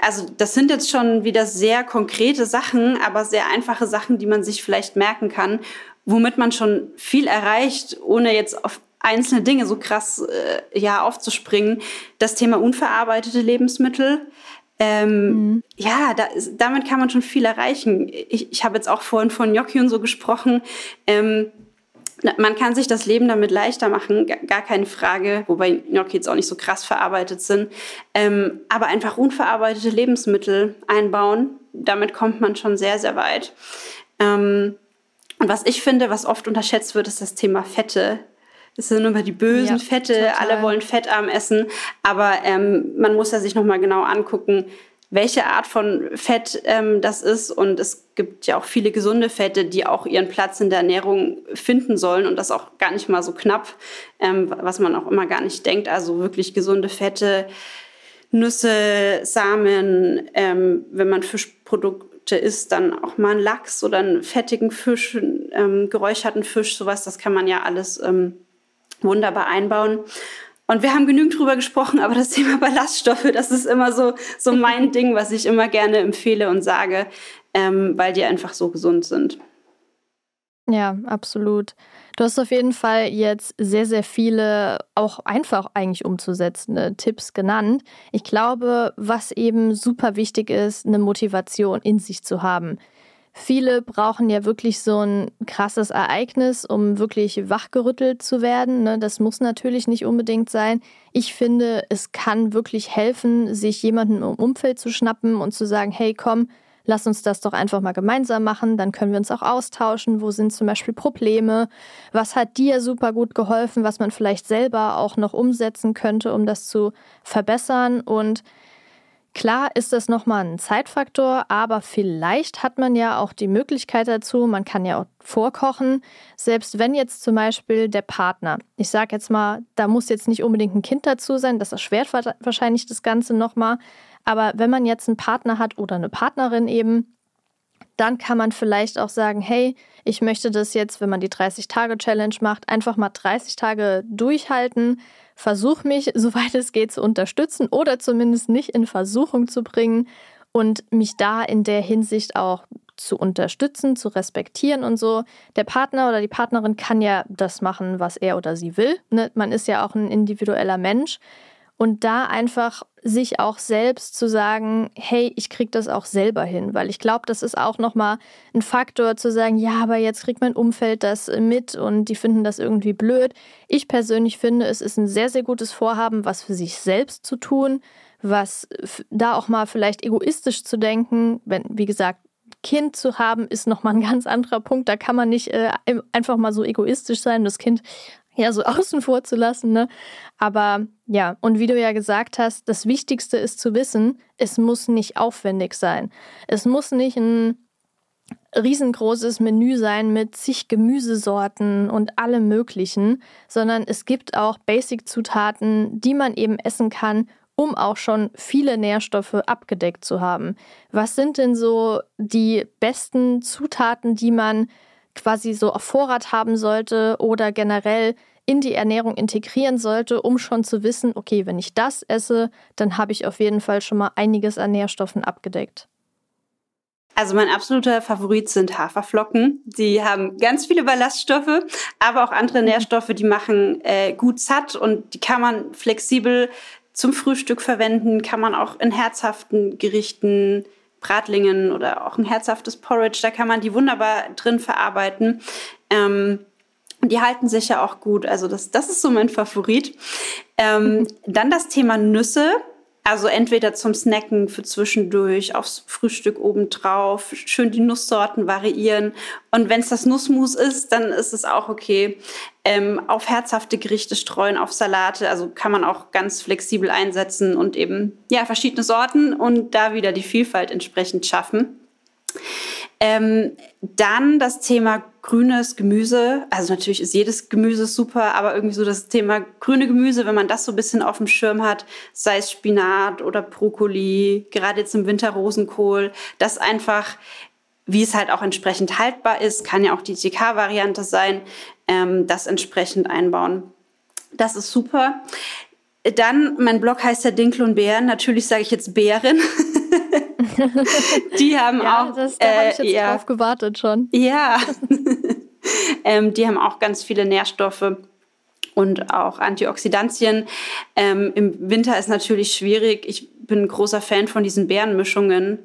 also das sind jetzt schon wieder sehr konkrete Sachen, aber sehr einfache Sachen, die man sich vielleicht merken kann, womit man schon viel erreicht, ohne jetzt auf einzelne Dinge so krass äh, ja aufzuspringen. Das Thema unverarbeitete Lebensmittel. Ähm, mhm. Ja, da, damit kann man schon viel erreichen. Ich, ich habe jetzt auch vorhin von Gnocchi und so gesprochen. Ähm, man kann sich das Leben damit leichter machen, gar keine Frage, wobei Gnocchi jetzt auch nicht so krass verarbeitet sind. Ähm, aber einfach unverarbeitete Lebensmittel einbauen, damit kommt man schon sehr, sehr weit. Ähm, und was ich finde, was oft unterschätzt wird, ist das Thema Fette. Das sind immer die bösen ja, Fette, total. alle wollen fettarm essen, aber ähm, man muss ja sich nochmal genau angucken, welche Art von Fett ähm, das ist. Und es gibt ja auch viele gesunde Fette, die auch ihren Platz in der Ernährung finden sollen und das auch gar nicht mal so knapp, ähm, was man auch immer gar nicht denkt. Also wirklich gesunde Fette, Nüsse, Samen, ähm, wenn man Fischprodukte isst, dann auch mal einen Lachs oder einen fettigen Fisch, ähm, geräucherten Fisch, sowas, das kann man ja alles ähm, wunderbar einbauen. Und wir haben genügend drüber gesprochen, aber das Thema Ballaststoffe, das ist immer so, so mein Ding, was ich immer gerne empfehle und sage, ähm, weil die einfach so gesund sind. Ja, absolut. Du hast auf jeden Fall jetzt sehr, sehr viele auch einfach eigentlich umzusetzende Tipps genannt. Ich glaube, was eben super wichtig ist, eine Motivation in sich zu haben. Viele brauchen ja wirklich so ein krasses Ereignis, um wirklich wachgerüttelt zu werden. Ne? Das muss natürlich nicht unbedingt sein. Ich finde, es kann wirklich helfen, sich jemanden im Umfeld zu schnappen und zu sagen, hey, komm, lass uns das doch einfach mal gemeinsam machen, dann können wir uns auch austauschen, wo sind zum Beispiel Probleme, was hat dir super gut geholfen, was man vielleicht selber auch noch umsetzen könnte, um das zu verbessern und Klar ist das nochmal ein Zeitfaktor, aber vielleicht hat man ja auch die Möglichkeit dazu, man kann ja auch vorkochen, selbst wenn jetzt zum Beispiel der Partner, ich sage jetzt mal, da muss jetzt nicht unbedingt ein Kind dazu sein, das erschwert wahrscheinlich das Ganze nochmal, aber wenn man jetzt einen Partner hat oder eine Partnerin eben, dann kann man vielleicht auch sagen, hey, ich möchte das jetzt, wenn man die 30-Tage-Challenge macht, einfach mal 30 Tage durchhalten, versuche mich, soweit es geht, zu unterstützen oder zumindest nicht in Versuchung zu bringen und mich da in der Hinsicht auch zu unterstützen, zu respektieren und so. Der Partner oder die Partnerin kann ja das machen, was er oder sie will. Ne? Man ist ja auch ein individueller Mensch und da einfach sich auch selbst zu sagen, hey, ich krieg das auch selber hin, weil ich glaube, das ist auch noch mal ein Faktor zu sagen, ja, aber jetzt kriegt mein Umfeld das mit und die finden das irgendwie blöd. Ich persönlich finde, es ist ein sehr sehr gutes Vorhaben, was für sich selbst zu tun, was da auch mal vielleicht egoistisch zu denken, wenn wie gesagt, Kind zu haben, ist nochmal ein ganz anderer Punkt. Da kann man nicht äh, einfach mal so egoistisch sein, das Kind ja so außen vor zu lassen. Ne? Aber ja, und wie du ja gesagt hast, das Wichtigste ist zu wissen, es muss nicht aufwendig sein. Es muss nicht ein riesengroßes Menü sein mit zig Gemüsesorten und allem Möglichen, sondern es gibt auch Basic-Zutaten, die man eben essen kann, um auch schon viele Nährstoffe abgedeckt zu haben. Was sind denn so die besten Zutaten, die man quasi so auf Vorrat haben sollte oder generell in die Ernährung integrieren sollte, um schon zu wissen, okay, wenn ich das esse, dann habe ich auf jeden Fall schon mal einiges an Nährstoffen abgedeckt. Also mein absoluter Favorit sind Haferflocken. Die haben ganz viele Ballaststoffe, aber auch andere Nährstoffe, die machen äh, gut satt und die kann man flexibel zum Frühstück verwenden, kann man auch in herzhaften Gerichten, Bratlingen oder auch ein herzhaftes Porridge, da kann man die wunderbar drin verarbeiten. Ähm, die halten sich ja auch gut. Also das, das ist so mein Favorit. Ähm, dann das Thema Nüsse. Also entweder zum Snacken für zwischendurch, aufs Frühstück obendrauf, schön die Nusssorten variieren. Und wenn es das Nussmus ist, dann ist es auch okay. Ähm, auf herzhafte Gerichte streuen, auf Salate. Also kann man auch ganz flexibel einsetzen und eben ja verschiedene Sorten und da wieder die Vielfalt entsprechend schaffen. Ähm, dann das Thema grünes Gemüse. Also natürlich ist jedes Gemüse super, aber irgendwie so das Thema grüne Gemüse, wenn man das so ein bisschen auf dem Schirm hat, sei es Spinat oder Brokkoli, gerade jetzt im Winter Rosenkohl, das einfach, wie es halt auch entsprechend haltbar ist, kann ja auch die TK-Variante sein, ähm, das entsprechend einbauen. Das ist super. Dann, mein Blog heißt ja Dinkel und Bären. Natürlich sage ich jetzt Bären. die haben ja, auch. Das, da äh, habe ich jetzt ja, drauf gewartet schon. Ja. ähm, die haben auch ganz viele Nährstoffe und auch Antioxidantien. Ähm, Im Winter ist natürlich schwierig. Ich bin ein großer Fan von diesen Beerenmischungen.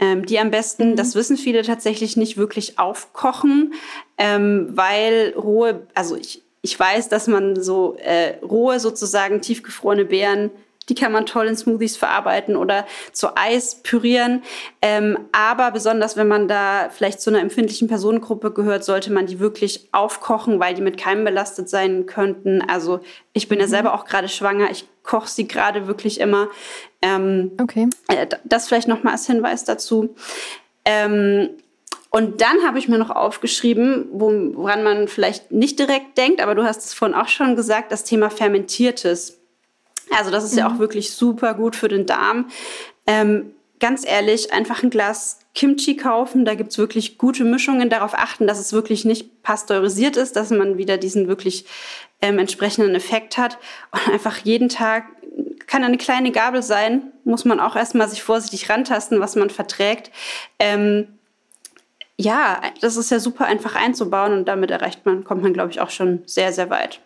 Ähm, die am besten, mhm. das wissen viele tatsächlich nicht, wirklich aufkochen, ähm, weil rohe, also ich, ich weiß, dass man so äh, rohe sozusagen tiefgefrorene Beeren die kann man toll in Smoothies verarbeiten oder zu Eis pürieren. Ähm, aber besonders, wenn man da vielleicht zu einer empfindlichen Personengruppe gehört, sollte man die wirklich aufkochen, weil die mit Keimen belastet sein könnten. Also ich bin ja mhm. selber auch gerade schwanger. Ich koche sie gerade wirklich immer. Ähm, okay. Äh, das vielleicht noch mal als Hinweis dazu. Ähm, und dann habe ich mir noch aufgeschrieben, woran man vielleicht nicht direkt denkt, aber du hast es vorhin auch schon gesagt, das Thema Fermentiertes. Also das ist mhm. ja auch mhm. wirklich super gut für den Darm. Ähm, ganz ehrlich, einfach ein Glas Kimchi kaufen. Da gibt's wirklich gute Mischungen. Darauf achten, dass es wirklich nicht pasteurisiert ist, dass man wieder diesen wirklich ähm, entsprechenden Effekt hat. Und einfach jeden Tag kann eine kleine Gabel sein, muss man auch erstmal sich vorsichtig rantasten, was man verträgt. Ähm, ja, das ist ja super einfach einzubauen und damit erreicht man, kommt man, glaube ich, auch schon sehr, sehr weit.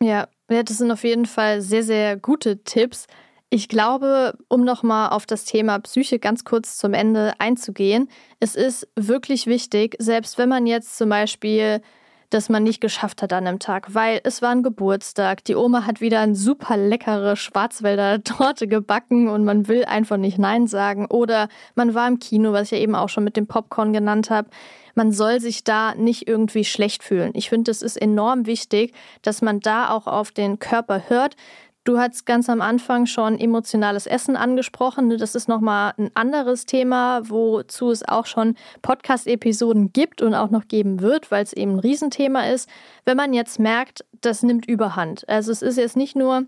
Ja, ja, das sind auf jeden Fall sehr, sehr gute Tipps. Ich glaube, um nochmal auf das Thema Psyche ganz kurz zum Ende einzugehen, es ist wirklich wichtig, selbst wenn man jetzt zum Beispiel das man nicht geschafft hat an einem Tag, weil es war ein Geburtstag, die Oma hat wieder eine super leckere Schwarzwälder Torte gebacken und man will einfach nicht Nein sagen oder man war im Kino, was ich ja eben auch schon mit dem Popcorn genannt habe man soll sich da nicht irgendwie schlecht fühlen. Ich finde, es ist enorm wichtig, dass man da auch auf den Körper hört. Du hast ganz am Anfang schon emotionales Essen angesprochen. Ne? Das ist nochmal ein anderes Thema, wozu es auch schon Podcast-Episoden gibt und auch noch geben wird, weil es eben ein Riesenthema ist. Wenn man jetzt merkt, das nimmt überhand. Also es ist jetzt nicht nur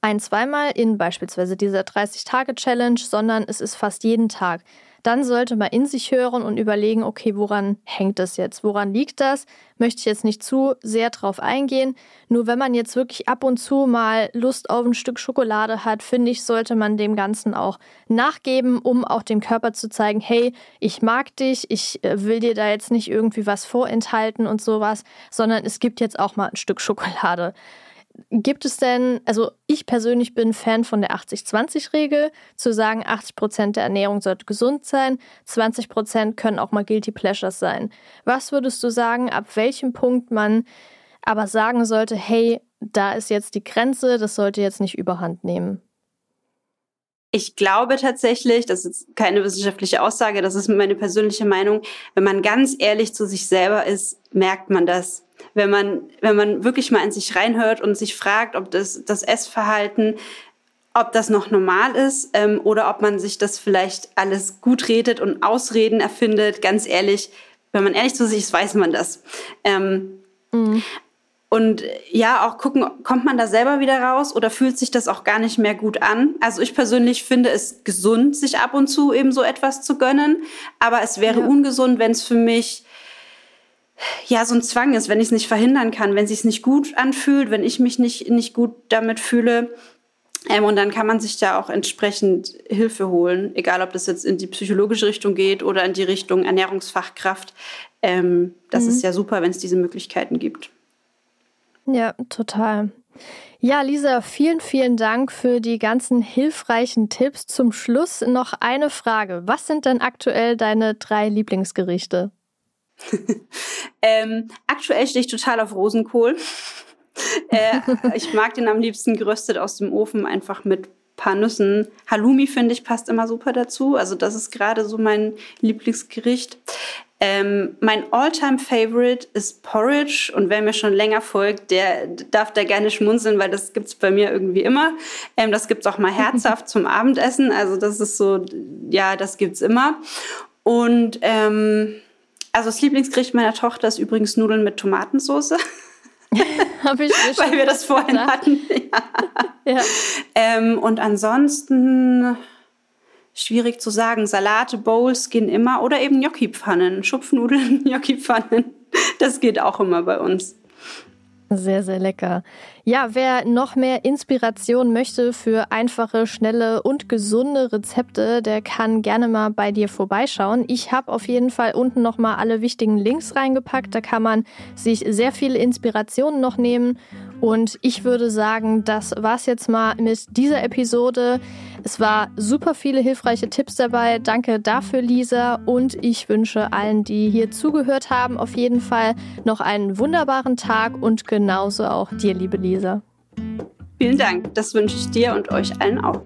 ein, zweimal in beispielsweise dieser 30-Tage-Challenge, sondern es ist fast jeden Tag dann sollte man in sich hören und überlegen, okay, woran hängt das jetzt? Woran liegt das? Möchte ich jetzt nicht zu sehr drauf eingehen. Nur wenn man jetzt wirklich ab und zu mal Lust auf ein Stück Schokolade hat, finde ich, sollte man dem Ganzen auch nachgeben, um auch dem Körper zu zeigen, hey, ich mag dich, ich äh, will dir da jetzt nicht irgendwie was vorenthalten und sowas, sondern es gibt jetzt auch mal ein Stück Schokolade. Gibt es denn, also ich persönlich bin Fan von der 80-20-Regel, zu sagen, 80 Prozent der Ernährung sollte gesund sein, 20 Prozent können auch mal Guilty Pleasures sein. Was würdest du sagen, ab welchem Punkt man aber sagen sollte, hey, da ist jetzt die Grenze, das sollte jetzt nicht überhand nehmen? Ich glaube tatsächlich, das ist keine wissenschaftliche Aussage, das ist meine persönliche Meinung, wenn man ganz ehrlich zu sich selber ist, merkt man das wenn man, wenn man wirklich mal in sich reinhört und sich fragt, ob das, das Essverhalten, ob das noch normal ist ähm, oder ob man sich das vielleicht alles gut redet und Ausreden erfindet. Ganz ehrlich, wenn man ehrlich zu sich ist, weiß man das. Ähm, mhm. Und ja, auch gucken, kommt man da selber wieder raus oder fühlt sich das auch gar nicht mehr gut an? Also ich persönlich finde es gesund, sich ab und zu eben so etwas zu gönnen, aber es wäre ja. ungesund, wenn es für mich ja so ein Zwang ist, wenn ich es nicht verhindern kann, wenn es nicht gut anfühlt, wenn ich mich nicht, nicht gut damit fühle. Ähm, und dann kann man sich da auch entsprechend Hilfe holen, egal ob das jetzt in die psychologische Richtung geht oder in die Richtung Ernährungsfachkraft. Ähm, das mhm. ist ja super, wenn es diese Möglichkeiten gibt. Ja, total. Ja, Lisa, vielen, vielen Dank für die ganzen hilfreichen Tipps. Zum Schluss noch eine Frage. Was sind denn aktuell deine drei Lieblingsgerichte? ähm, aktuell stehe ich total auf Rosenkohl. äh, ich mag den am liebsten geröstet aus dem Ofen, einfach mit paar Nüssen. Halloumi, finde ich, passt immer super dazu. Also das ist gerade so mein Lieblingsgericht. Ähm, mein All-Time-Favorite ist Porridge und wer mir schon länger folgt, der darf da gerne schmunzeln, weil das gibt es bei mir irgendwie immer. Ähm, das es auch mal herzhaft zum Abendessen. Also das ist so, ja, das gibt es immer. Und ähm, also das Lieblingsgericht meiner Tochter ist übrigens Nudeln mit Tomatensauce. Habe ich mir Weil wir das vorhin gedacht. hatten. Ja. ja. Ähm, und ansonsten schwierig zu sagen. Salate, Bowls gehen immer oder eben Gnocchi-Pfannen, Schupfnudeln, Gnocchi-Pfannen. Das geht auch immer bei uns. Sehr, sehr lecker. Ja, wer noch mehr Inspiration möchte für einfache, schnelle und gesunde Rezepte, der kann gerne mal bei dir vorbeischauen. Ich habe auf jeden Fall unten noch mal alle wichtigen Links reingepackt. Da kann man sich sehr viele Inspirationen noch nehmen. Und ich würde sagen, das war's jetzt mal mit dieser Episode. Es war super viele hilfreiche Tipps dabei. Danke dafür, Lisa. Und ich wünsche allen, die hier zugehört haben, auf jeden Fall noch einen wunderbaren Tag und genauso auch dir, liebe Lisa. Vielen Dank. Das wünsche ich dir und euch allen auch.